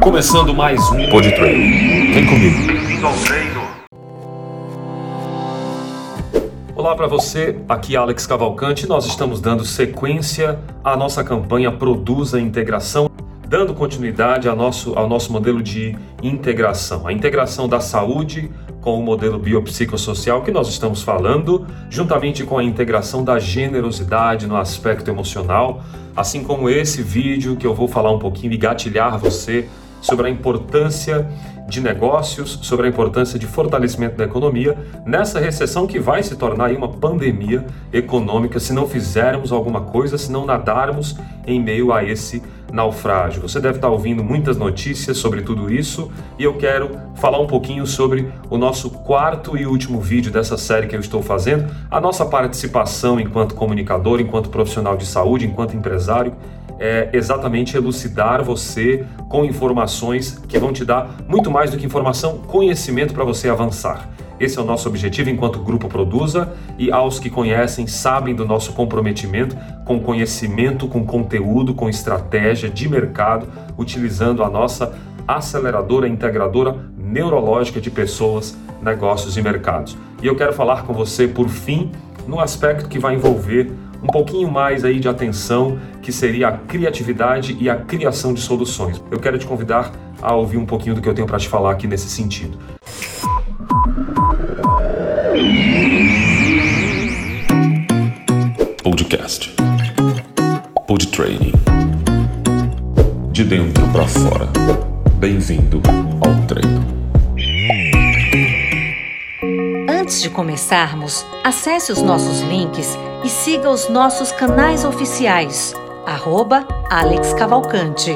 Começando mais um Pod Train. Vem comigo. Bem-vindo ao treino. Olá para você, aqui é Alex Cavalcante. Nós estamos dando sequência à nossa campanha Produza Integração, dando continuidade ao nosso, ao nosso modelo de integração. A integração da saúde com o modelo biopsicossocial que nós estamos falando, juntamente com a integração da generosidade no aspecto emocional, assim como esse vídeo que eu vou falar um pouquinho e gatilhar você sobre a importância de negócios, sobre a importância de fortalecimento da economia nessa recessão que vai se tornar uma pandemia econômica se não fizermos alguma coisa, se não nadarmos em meio a esse naufrágio. Você deve estar ouvindo muitas notícias sobre tudo isso e eu quero falar um pouquinho sobre o nosso quarto e último vídeo dessa série que eu estou fazendo, a nossa participação enquanto comunicador, enquanto profissional de saúde, enquanto empresário é exatamente elucidar você com informações que vão te dar muito mais do que informação, conhecimento para você avançar. Esse é o nosso objetivo enquanto grupo Produza e aos que conhecem sabem do nosso comprometimento com conhecimento, com conteúdo, com estratégia de mercado, utilizando a nossa aceleradora integradora neurológica de pessoas, negócios e mercados. E eu quero falar com você por fim no aspecto que vai envolver um pouquinho mais aí de atenção, que seria a criatividade e a criação de soluções. Eu quero te convidar a ouvir um pouquinho do que eu tenho para te falar aqui nesse sentido. Podcast. Pod Training. De dentro para fora. Bem-vindo ao treino. Antes de começarmos, acesse os nossos links e siga os nossos canais oficiais, arroba Alex Cavalcante.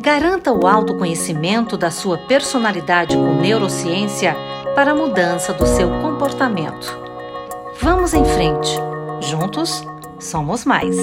Garanta o autoconhecimento da sua personalidade com neurociência para a mudança do seu comportamento. Vamos em frente. Juntos, somos mais.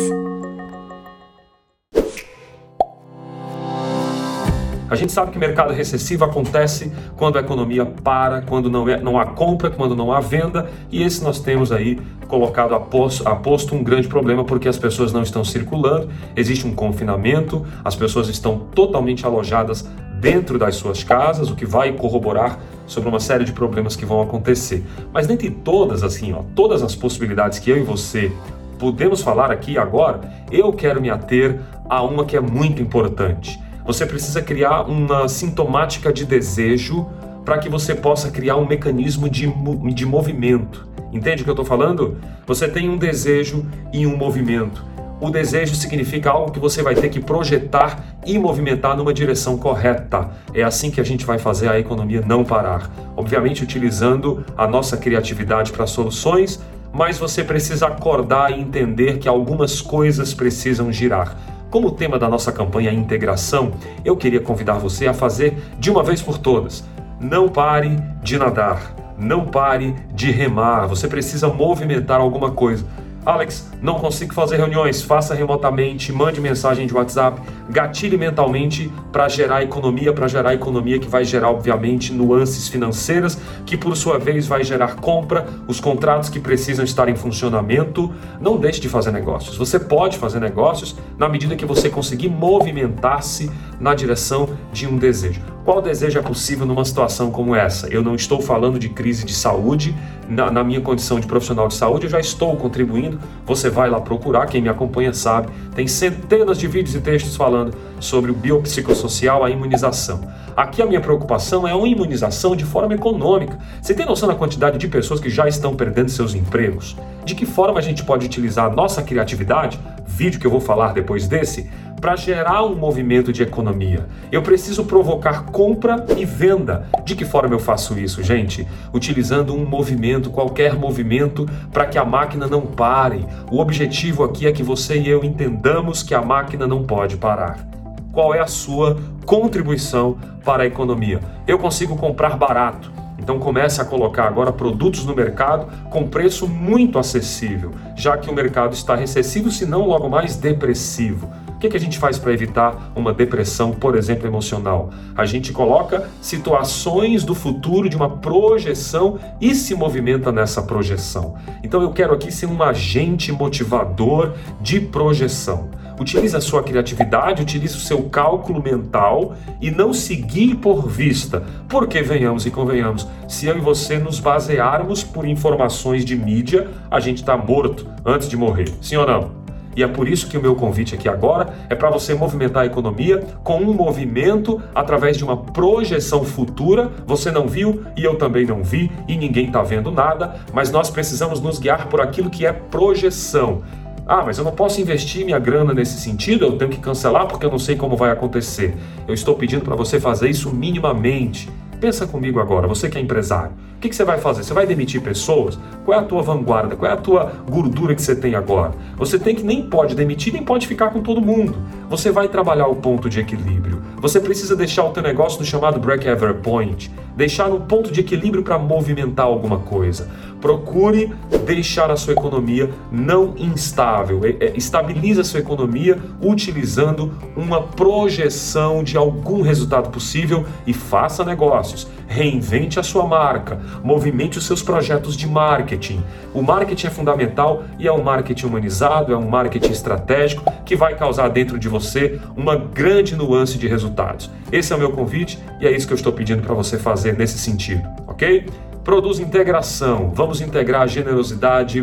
A gente sabe que mercado recessivo acontece quando a economia para, quando não, é, não há compra, quando não há venda, e esse nós temos aí colocado a posto, a posto um grande problema porque as pessoas não estão circulando, existe um confinamento, as pessoas estão totalmente alojadas dentro das suas casas, o que vai corroborar sobre uma série de problemas que vão acontecer. Mas dentre todas, assim, ó, todas as possibilidades que eu e você podemos falar aqui agora, eu quero me ater a uma que é muito importante. Você precisa criar uma sintomática de desejo para que você possa criar um mecanismo de, de movimento. Entende o que eu estou falando? Você tem um desejo e um movimento. O desejo significa algo que você vai ter que projetar e movimentar numa direção correta. É assim que a gente vai fazer a economia não parar. Obviamente, utilizando a nossa criatividade para soluções, mas você precisa acordar e entender que algumas coisas precisam girar. Como o tema da nossa campanha é integração, eu queria convidar você a fazer de uma vez por todas. Não pare de nadar, não pare de remar. Você precisa movimentar alguma coisa. Alex, não consigo fazer reuniões, faça remotamente, mande mensagem de WhatsApp, gatilhe mentalmente para gerar economia, para gerar economia que vai gerar, obviamente, nuances financeiras, que por sua vez vai gerar compra, os contratos que precisam estar em funcionamento. Não deixe de fazer negócios. Você pode fazer negócios na medida que você conseguir movimentar-se na direção de um desejo. Qual desejo é possível numa situação como essa? Eu não estou falando de crise de saúde, na, na, minha condição de profissional de saúde, eu já estou contribuindo. Você vai lá procurar, quem me acompanha sabe, tem centenas de vídeos e textos falando sobre o biopsicossocial, a imunização. Aqui a minha preocupação é uma imunização de forma econômica. Você tem noção da quantidade de pessoas que já estão perdendo seus empregos? De que forma a gente pode utilizar a nossa criatividade, vídeo que eu vou falar depois desse, para gerar um movimento de economia. Eu preciso provocar compra e venda. De que forma eu faço isso, gente? Utilizando um movimento, qualquer movimento, para que a máquina não pare. O objetivo aqui é que você e eu entendamos que a máquina não pode parar. Qual é a sua contribuição para a economia? Eu consigo comprar barato. Então comece a colocar agora produtos no mercado com preço muito acessível, já que o mercado está recessivo, se não logo mais depressivo que, que a gente faz para evitar uma depressão, por exemplo, emocional? A gente coloca situações do futuro de uma projeção e se movimenta nessa projeção. Então eu quero aqui ser um agente motivador de projeção Utilize a sua criatividade, utilize o seu cálculo mental e não seguir por vista. Porque venhamos e convenhamos, se eu e você nos basearmos por informações de mídia, a gente está morto antes de morrer. Sim ou não? E é por isso que o meu convite aqui agora é para você movimentar a economia com um movimento através de uma projeção futura. Você não viu e eu também não vi e ninguém está vendo nada, mas nós precisamos nos guiar por aquilo que é projeção. Ah, mas eu não posso investir minha grana nesse sentido, eu tenho que cancelar porque eu não sei como vai acontecer. Eu estou pedindo para você fazer isso minimamente. Pensa comigo agora, você que é empresário. O que, que, você vai fazer? Você vai demitir pessoas? Qual é a tua vanguarda? Qual é a tua gordura que você tem agora? Você tem que nem pode demitir, nem pode ficar com todo mundo. Você vai trabalhar o ponto de equilíbrio. Você precisa deixar o teu negócio no chamado break-even point. Deixar um ponto de equilíbrio para movimentar alguma coisa. Procure deixar a sua economia não instável. Estabilize a sua economia utilizando uma projeção de algum resultado possível e faça negócios. Reinvente a sua marca, movimente os seus projetos de marketing. O marketing é fundamental e é um marketing humanizado, é um marketing estratégico que vai causar dentro de você uma grande nuance de resultados. Esse é o meu convite e é isso que eu estou pedindo para você fazer nesse sentido, ok? Produz integração, vamos integrar a generosidade,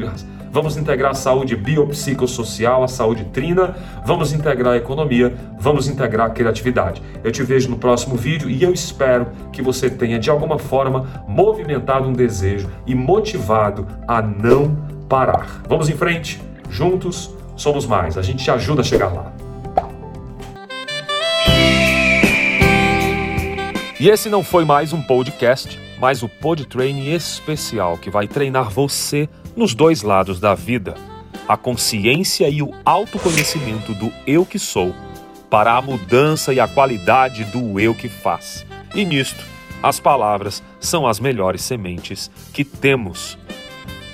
vamos integrar a saúde biopsicossocial, a saúde trina, vamos integrar a economia, vamos integrar a criatividade. Eu te vejo no próximo vídeo e eu espero que você tenha de alguma forma movimentado um desejo e motivado a não parar. Vamos em frente, juntos somos mais, a gente te ajuda a chegar lá. E esse não foi mais um podcast mas o Pod Training especial que vai treinar você nos dois lados da vida, a consciência e o autoconhecimento do eu que sou, para a mudança e a qualidade do eu que faz. E nisto, as palavras são as melhores sementes que temos.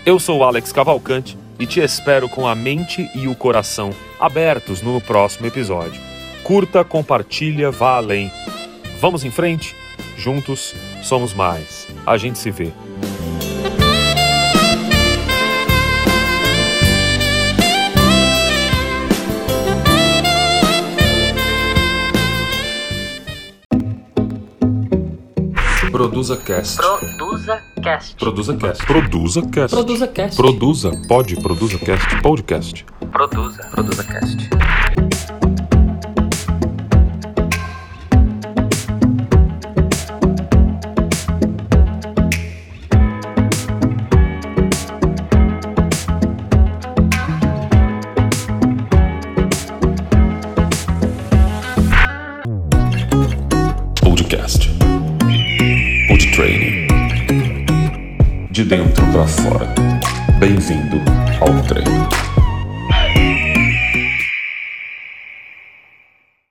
Eu sou Alex Cavalcante e te espero com a mente e o coração abertos no próximo episódio. Curta, compartilha, vá além. Vamos em frente? Juntos somos mais. A gente se vê. Produza Cast. Produza Cast. Produza Cast. Produza Cast. Produza Cast. Produza. Pode. Produza Cast. Podcast. Produza. Produza Cast. Podcast. Pod Training. De dentro para fora. Bem-vindo ao treino.